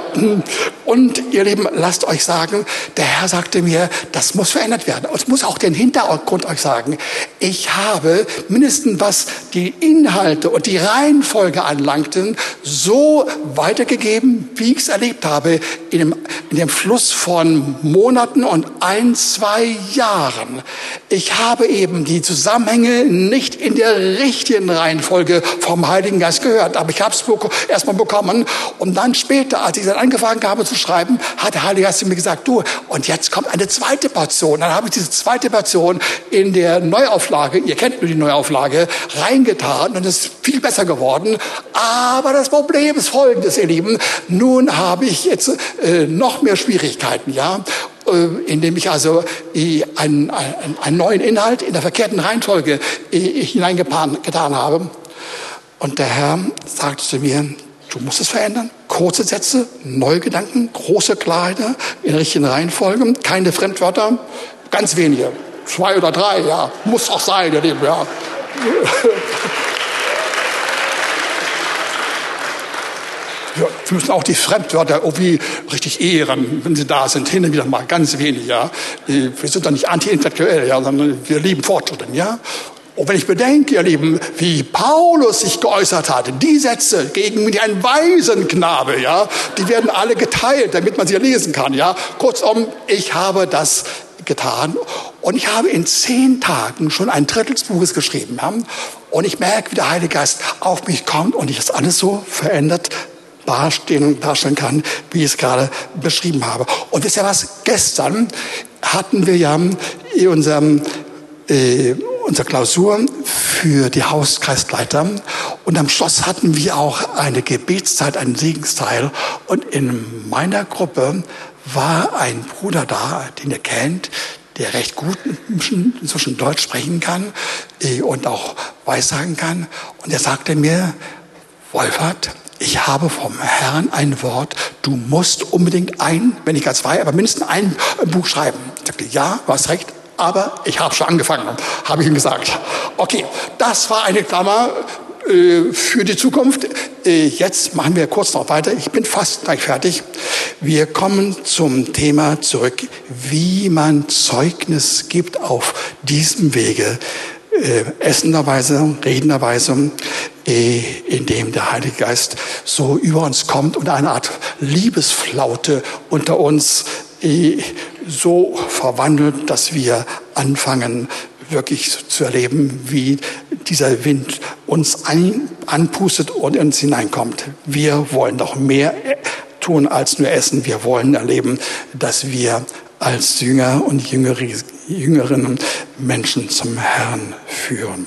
Und ihr Lieben, lasst euch sagen, der Herr sagte mir, das muss verändert werden. Und ich muss auch den Hintergrund euch sagen. Ich habe mindestens was die Inhalte und die Reihenfolge anlangten, so weitergegeben, wie ich es erlebt habe, in dem, in dem Fluss von Monaten und ein, zwei Jahren. Ich habe eben die Zusammenhänge nicht in der richtigen Reihenfolge vom Heiligen Geist gehört, aber ich habe es erstmal bekommen und dann später, als ich dann angefangen habe zu schreiben, hat der Heilige Geist mir gesagt, du, und jetzt kommt eine zweite Portion. Dann habe ich diese zweite Portion in der Neuauflage, ihr kennt nur die Neuauflage, reingetan und es ist viel besser geworden. Aber das Problem ist folgendes, ihr Lieben. Nun habe ich jetzt äh, noch mehr Schwierigkeiten, ja äh, indem ich also äh, einen, einen, einen, neuen Inhalt in der verkehrten Reihenfolge äh, hineingetan habe. Und der Herr sagte zu mir, Du musst es verändern. Kurze Sätze, neue Gedanken, große Klarheit in der richtigen Reihenfolge, keine Fremdwörter, ganz wenige. Zwei oder drei, ja. Muss auch sein, ihr Lieben, ja. Wir müssen auch die Fremdwörter irgendwie richtig ehren, wenn sie da sind, hin und wieder mal ganz wenig, ja. Wir sind doch nicht anti-intellektuell, ja, sondern wir lieben Fortschritte, ja. Und wenn ich bedenke, ihr Lieben, wie Paulus sich geäußert hat, die Sätze gegen mich ein Waisenknabe, ja, die werden alle geteilt, damit man sie lesen kann, ja. Kurzum, ich habe das getan und ich habe in zehn Tagen schon ein Drittel des Buches geschrieben, ja. Und ich merke, wie der Heilige Geist auf mich kommt und ich das alles so verändert darstellen kann, wie ich es gerade beschrieben habe. Und wisst ihr was? Gestern hatten wir ja in unserem äh, unsere Klausur für die Hauskreisleiter. Und am Schluss hatten wir auch eine Gebetszeit, einen Segensteil. Und in meiner Gruppe war ein Bruder da, den ihr kennt, der recht gut inzwischen Deutsch sprechen kann äh, und auch weissagen kann. Und er sagte mir, Wolfert, ich habe vom Herrn ein Wort, du musst unbedingt ein, wenn nicht gar zwei, aber mindestens ein Buch schreiben. Ich sagte, ja, du hast recht, aber ich habe schon angefangen, habe ich ihm gesagt. Okay, das war eine Klammer äh, für die Zukunft. Äh, jetzt machen wir kurz noch weiter. Ich bin fast gleich fertig. Wir kommen zum Thema zurück, wie man Zeugnis gibt auf diesem Wege, äh, essenderweise, redenderweise, äh, indem der Heilige Geist so über uns kommt und eine Art Liebesflaute unter uns so verwandelt, dass wir anfangen, wirklich zu erleben, wie dieser Wind uns ein, anpustet und uns hineinkommt. Wir wollen doch mehr tun als nur essen. Wir wollen erleben, dass wir als Jünger und Jüngerinnen Menschen zum Herrn führen.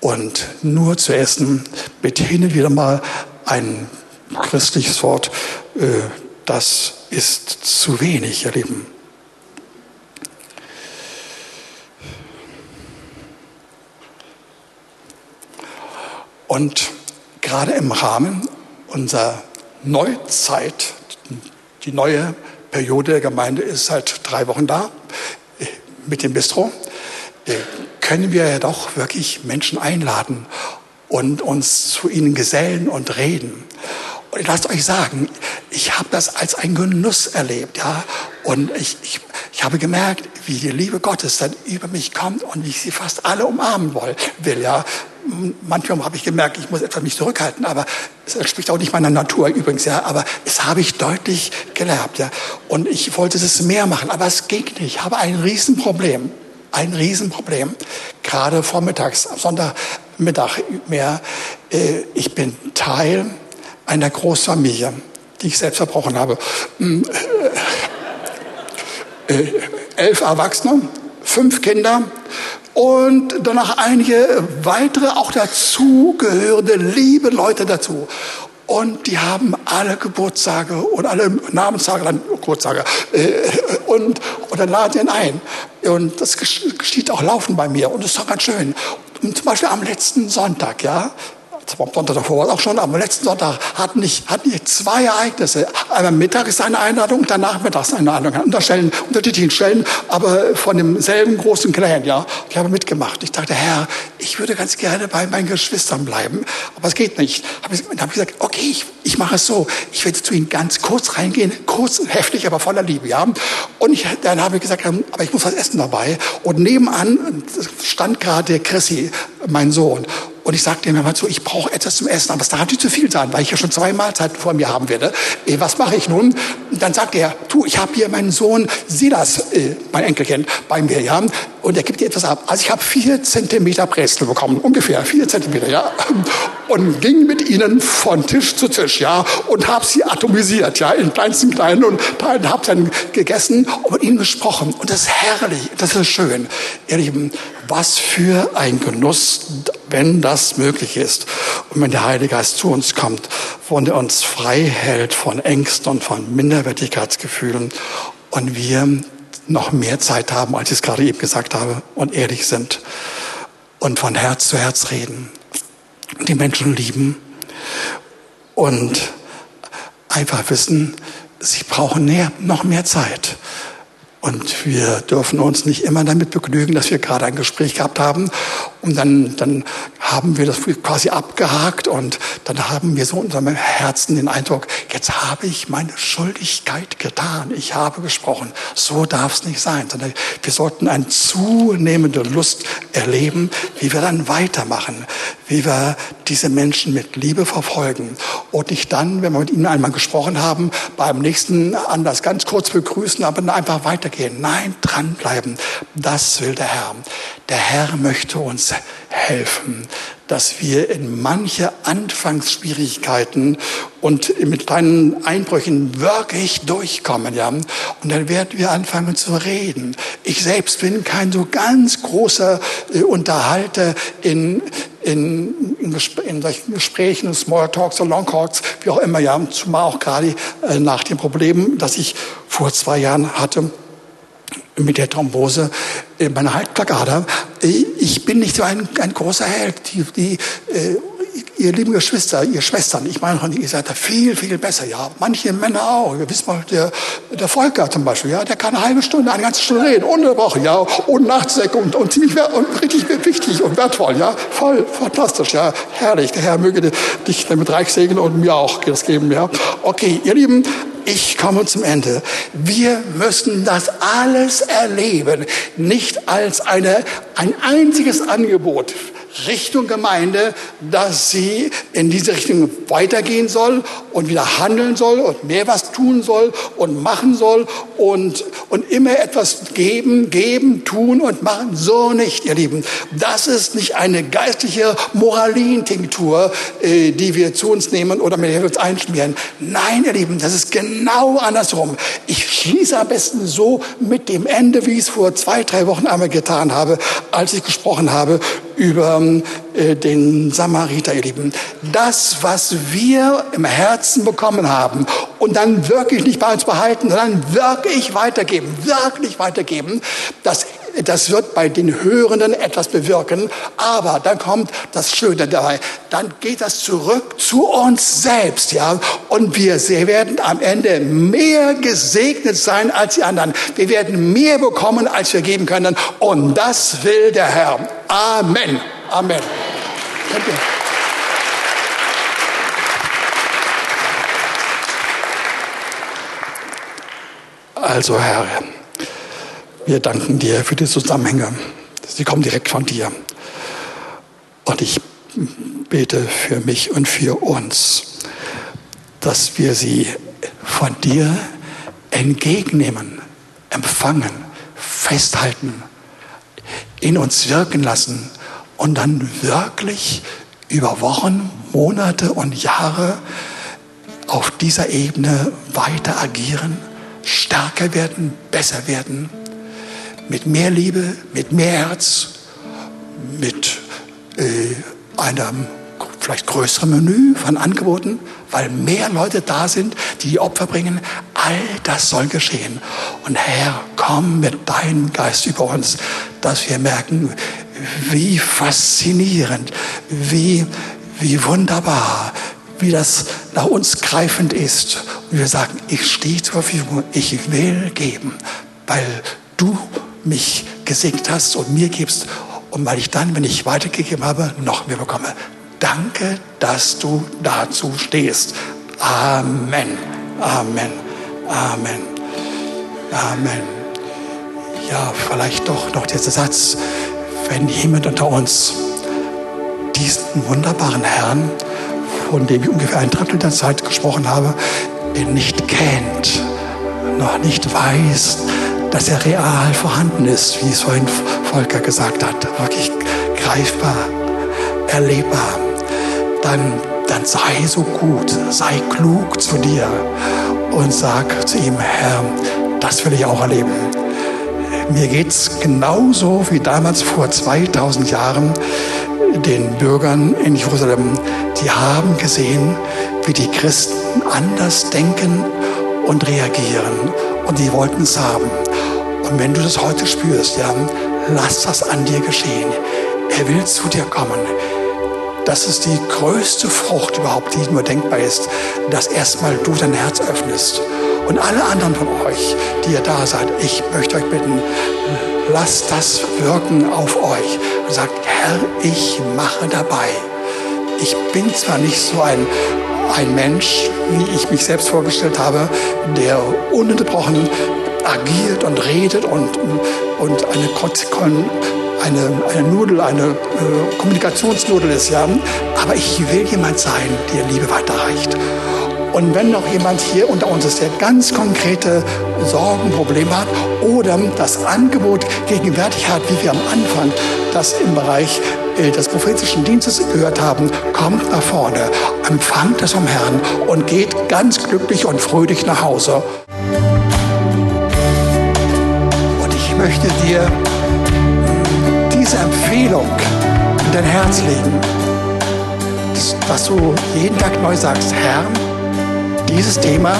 Und nur zu essen mit hin wieder mal ein christliches Wort, äh, das ist zu wenig, ihr Lieben. Und gerade im Rahmen unserer Neuzeit, die neue Periode der Gemeinde ist seit drei Wochen da, mit dem Bistro, können wir ja doch wirklich Menschen einladen und uns zu ihnen gesellen und reden. Und lasst euch sagen, ich habe das als ein Genuss erlebt, ja. Und ich, ich, ich habe gemerkt, wie die Liebe Gottes dann über mich kommt und wie ich sie fast alle umarmen will, ja. Manchmal habe ich gemerkt, ich muss etwas mich zurückhalten, aber es entspricht auch nicht meiner Natur übrigens, ja. Aber es habe ich deutlich gelernt, ja. Und ich wollte es mehr machen, aber es ging nicht. Ich habe ein Riesenproblem. Ein Riesenproblem. Gerade vormittags, am Sonntagmittag mehr. Äh, ich bin Teil einer Großfamilie, die ich selbst verbrochen habe. Hm, äh, äh, elf Erwachsene, fünf Kinder und danach einige weitere, auch dazugehörende, liebe Leute dazu. Und die haben alle Geburtstage und alle Namenstage, dann Geburtstage, äh, und, und dann laden ihn ein. Und das geschieht auch laufend bei mir und das ist doch ganz schön. Und zum Beispiel am letzten Sonntag, ja, am Sonntag davor war es auch schon, aber am letzten Sonntag hatten ich, hatten ich zwei Ereignisse. Einmal mittags eine Einladung, danach mittags eine Einladung. An unterschiedlichen, unterschiedlichen Stellen, aber von demselben großen Clan, ja. Ich habe mitgemacht. Ich dachte, Herr, ich würde ganz gerne bei meinen Geschwistern bleiben, aber es geht nicht. Dann habe ich gesagt, okay, ich, ich mache es so. Ich werde zu ihnen ganz kurz reingehen, kurz, heftig, aber voller Liebe, ja. Und ich, dann habe ich gesagt, aber ich muss was essen dabei. Und nebenan stand gerade Chrissy, mein Sohn. Und ich sagte ihm immer zu, ich brauche etwas zum Essen, aber es darf nicht zu viel sein, weil ich ja schon zwei Mahlzeiten vor mir haben werde. Äh, was mache ich nun? Dann sagte er, du, ich habe hier meinen Sohn Silas, äh, mein Enkelkind, bei mir, ja, und er gibt dir etwas ab. Also ich habe vier Zentimeter Brezel bekommen, ungefähr vier Zentimeter, ja, und ging mit ihnen von Tisch zu Tisch, ja, und habe sie atomisiert, ja, in kleinsten kleinen und Teilen, habe dann gegessen und mit ihnen gesprochen. Und das ist herrlich, das ist schön. Ihr Lieben, was für ein Genuss, wenn das möglich ist. Und wenn der Heilige Geist zu uns kommt, von der uns frei hält von Ängsten und von Minderwertigkeitsgefühlen und wir noch mehr Zeit haben, als ich es gerade eben gesagt habe, und ehrlich sind und von Herz zu Herz reden, die Menschen lieben und einfach wissen, sie brauchen mehr, noch mehr Zeit. Und wir dürfen uns nicht immer damit begnügen, dass wir gerade ein Gespräch gehabt haben und dann, dann haben wir das quasi abgehakt und dann haben wir so in unserem Herzen den Eindruck, jetzt habe ich meine Schuldigkeit getan. Ich habe gesprochen. So darf es nicht sein, sondern wir sollten eine zunehmende Lust erleben, wie wir dann weitermachen, wie wir diese Menschen mit Liebe verfolgen und nicht dann, wenn wir mit ihnen einmal gesprochen haben, beim nächsten Anlass ganz kurz begrüßen, aber dann einfach weitergehen. Nein, dranbleiben. Das will der Herr. Der Herr möchte uns helfen, dass wir in manche Anfangsschwierigkeiten und mit kleinen Einbrüchen wirklich durchkommen, ja. Und dann werden wir anfangen zu reden. Ich selbst bin kein so ganz großer äh, Unterhalter in, in, in, in solchen Gesprächen, Smalltalks oder Longtalks, wie auch immer, ja. Zumal auch gerade äh, nach dem Problem, das ich vor zwei Jahren hatte mit der Thrombose meiner Halsplagader. Ich bin nicht so ein, ein großer Held. Die, die, äh, ihr lieben Geschwister, ihr Schwestern, ich meine, ihr seid da viel, viel besser, ja. Manche Männer auch. Ihr wisst mal, der, der Volker zum Beispiel, ja, der kann eine halbe Stunde, eine ganze Stunde reden, ununterbrochen, ja, ohne nachzudenken und, und ziemlich und richtig wichtig und wertvoll, ja. Voll fantastisch, ja. Herrlich. Der Herr möge dich damit reich segnen und mir auch das geben, ja. Okay, ihr Lieben, ich komme zum Ende. Wir müssen das alles erleben, nicht als eine, ein einziges Angebot Richtung Gemeinde, dass sie in diese Richtung weitergehen soll und wieder handeln soll und mehr was tun soll und machen soll und, und immer etwas geben, geben, tun und machen. So nicht, ihr Lieben. Das ist nicht eine geistliche Moralin-Tinktur, äh, die wir zu uns nehmen oder mit der wir uns einschmieren. Nein, ihr Lieben, das ist genau andersrum. Ich schließe am besten so mit dem Ende, wie ich es vor zwei, drei Wochen einmal getan habe, als ich gesprochen habe über äh, den Samariter, ihr Lieben. Das, was wir im Herzen bekommen haben und dann wirklich nicht bei uns behalten, sondern wirklich weitergeben, wirklich weitergeben, das das wird bei den Hörenden etwas bewirken. Aber dann kommt das Schöne dabei. Dann geht das zurück zu uns selbst, ja. Und wir werden am Ende mehr gesegnet sein als die anderen. Wir werden mehr bekommen, als wir geben können. Und das will der Herr. Amen. Amen. Danke. Also Herr, wir danken dir für die Zusammenhänge. Sie kommen direkt von dir. Und ich bete für mich und für uns, dass wir sie von dir entgegennehmen, empfangen, festhalten, in uns wirken lassen und dann wirklich über Wochen, Monate und Jahre auf dieser Ebene weiter agieren, stärker werden, besser werden, mit mehr Liebe, mit mehr Herz, mit äh, einem vielleicht größeren Menü von Angeboten, weil mehr Leute da sind, die die Opfer bringen. All das soll geschehen. Und Herr, komm mit deinem Geist über uns, dass wir merken, wie faszinierend, wie, wie wunderbar, wie das nach uns greifend ist. Und wir sagen, ich stehe zur Verfügung, ich will geben, weil du mich gesegnet hast und mir gibst und weil ich dann, wenn ich weitergegeben habe, noch mehr bekomme. Danke, dass du dazu stehst. Amen. Amen. Amen. Amen. Ja, vielleicht doch noch dieser Satz wenn jemand unter uns diesen wunderbaren Herrn, von dem ich ungefähr ein Drittel der Zeit gesprochen habe, nicht kennt, noch nicht weiß, dass er real vorhanden ist, wie es vorhin Volker gesagt hat, wirklich greifbar, erlebbar, dann, dann sei so gut, sei klug zu dir und sag zu ihm, Herr, das will ich auch erleben. Mir geht es genauso wie damals vor 2000 Jahren den Bürgern in Jerusalem. Die haben gesehen, wie die Christen anders denken und reagieren. Und die wollten es haben. Und wenn du das heute spürst, ja, lass das an dir geschehen. Er will zu dir kommen. Das ist die größte Frucht überhaupt, die nur denkbar ist, dass erstmal du dein Herz öffnest und alle anderen von euch, die ihr da seid, ich möchte euch bitten, lasst das wirken auf euch und sagt, Herr, ich mache dabei. Ich bin zwar nicht so ein, ein Mensch, wie ich mich selbst vorgestellt habe, der ununterbrochen agiert und redet und, und eine, eine, eine Nudel, eine äh, Kommunikationsnudel ist, ja. Aber ich will jemand sein, der Liebe weiterreicht. Und wenn noch jemand hier unter uns ist, der ganz konkrete Sorgen, Probleme hat oder das Angebot gegenwärtig hat, wie wir am Anfang das im Bereich äh, des prophetischen Dienstes gehört haben, kommt nach vorne, empfangt es vom Herrn und geht ganz glücklich und fröhlich nach Hause. Möchte dir diese Empfehlung in dein Herz legen, dass du jeden Tag neu sagst, Herr, dieses Thema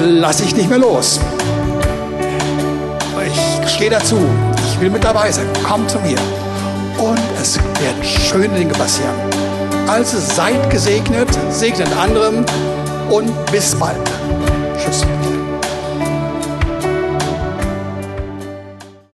lasse ich nicht mehr los. Ich stehe dazu. Ich will mit dabei sein. Komm zu mir. Und es werden schöne Dinge passieren. Also seid gesegnet, segnet anderem und bis bald. Tschüss.